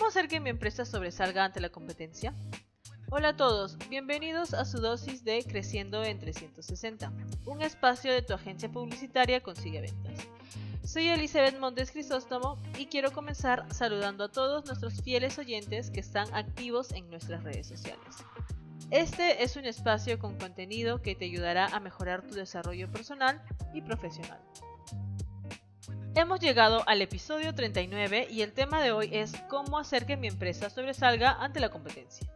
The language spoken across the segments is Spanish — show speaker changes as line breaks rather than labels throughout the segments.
hacer que mi empresa sobresalga ante la competencia? Hola a todos, bienvenidos a su dosis de Creciendo en 360, un espacio de tu agencia publicitaria consigue ventas. Soy Elizabeth Montes Crisóstomo y quiero comenzar saludando a todos nuestros fieles oyentes que están activos en nuestras redes sociales. Este es un espacio con contenido que te ayudará a mejorar tu desarrollo personal y profesional. Hemos llegado al episodio 39 y el tema de hoy es cómo hacer que mi empresa sobresalga ante la competencia.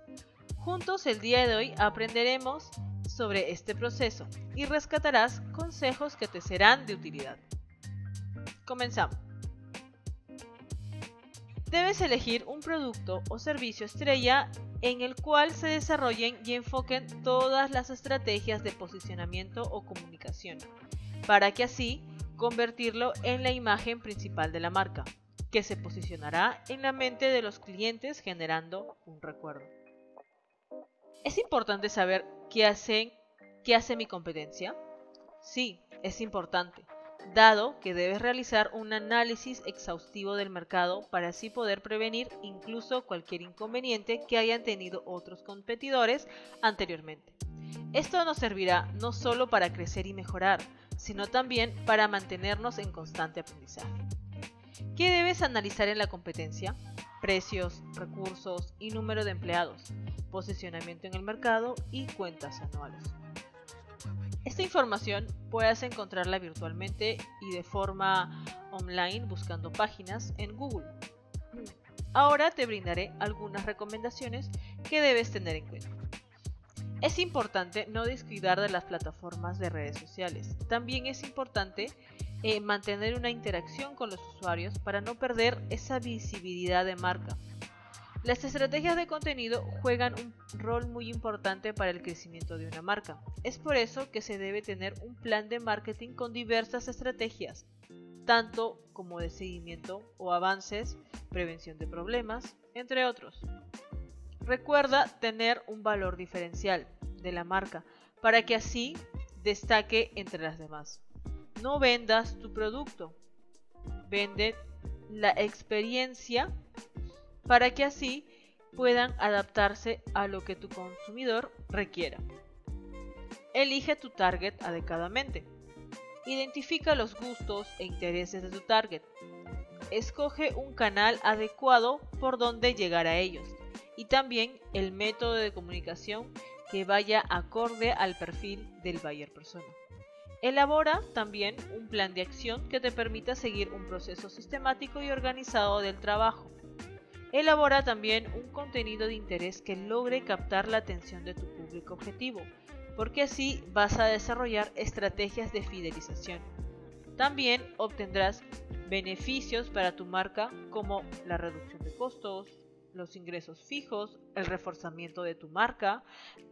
Juntos el día de hoy aprenderemos sobre este proceso y rescatarás consejos que te serán de utilidad. Comenzamos. Debes elegir un producto o servicio estrella en el cual se desarrollen y enfoquen todas las estrategias de posicionamiento o comunicación, para que así convertirlo en la imagen principal de la marca, que se posicionará en la mente de los clientes generando un recuerdo. ¿Es importante saber qué, hacen, qué hace mi competencia? Sí, es importante, dado que debes realizar un análisis exhaustivo del mercado para así poder prevenir incluso cualquier inconveniente que hayan tenido otros competidores anteriormente. Esto nos servirá no solo para crecer y mejorar, sino también para mantenernos en constante aprendizaje. ¿Qué debes analizar en la competencia? Precios, recursos y número de empleados, posicionamiento en el mercado y cuentas anuales. Esta información puedes encontrarla virtualmente y de forma online buscando páginas en Google. Ahora te brindaré algunas recomendaciones que debes tener en cuenta. Es importante no descuidar de las plataformas de redes sociales. También es importante eh, mantener una interacción con los usuarios para no perder esa visibilidad de marca. Las estrategias de contenido juegan un rol muy importante para el crecimiento de una marca. Es por eso que se debe tener un plan de marketing con diversas estrategias, tanto como de seguimiento o avances, prevención de problemas, entre otros. Recuerda tener un valor diferencial de la marca para que así destaque entre las demás. No vendas tu producto, vende la experiencia para que así puedan adaptarse a lo que tu consumidor requiera. Elige tu target adecuadamente. Identifica los gustos e intereses de tu target. Escoge un canal adecuado por donde llegar a ellos y también el método de comunicación que vaya acorde al perfil del buyer persona. Elabora también un plan de acción que te permita seguir un proceso sistemático y organizado del trabajo. Elabora también un contenido de interés que logre captar la atención de tu público objetivo, porque así vas a desarrollar estrategias de fidelización. También obtendrás beneficios para tu marca como la reducción de costos, los ingresos fijos, el reforzamiento de tu marca,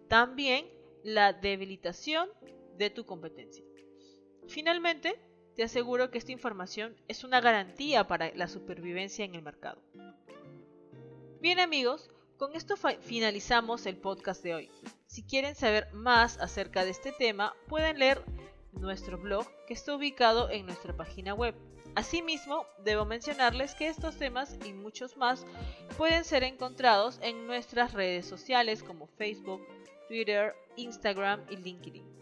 también la debilitación de tu competencia. Finalmente, te aseguro que esta información es una garantía para la supervivencia en el mercado. Bien amigos, con esto finalizamos el podcast de hoy. Si quieren saber más acerca de este tema, pueden leer nuestro blog que está ubicado en nuestra página web Asimismo, debo mencionarles que estos temas y muchos más pueden ser encontrados en nuestras redes sociales como Facebook, Twitter, Instagram y LinkedIn.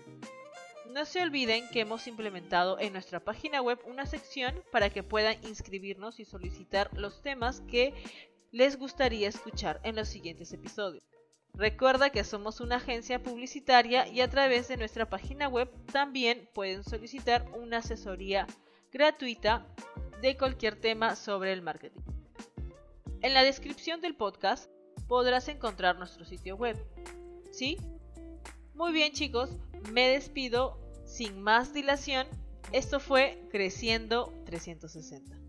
No se olviden que hemos implementado en nuestra página web una sección para que puedan inscribirnos y solicitar los temas que les gustaría escuchar en los siguientes episodios. Recuerda que somos una agencia publicitaria y a través de nuestra página web también pueden solicitar una asesoría gratuita de cualquier tema sobre el marketing. En la descripción del podcast podrás encontrar nuestro sitio web. ¿Sí? Muy bien chicos, me despido sin más dilación. Esto fue Creciendo 360.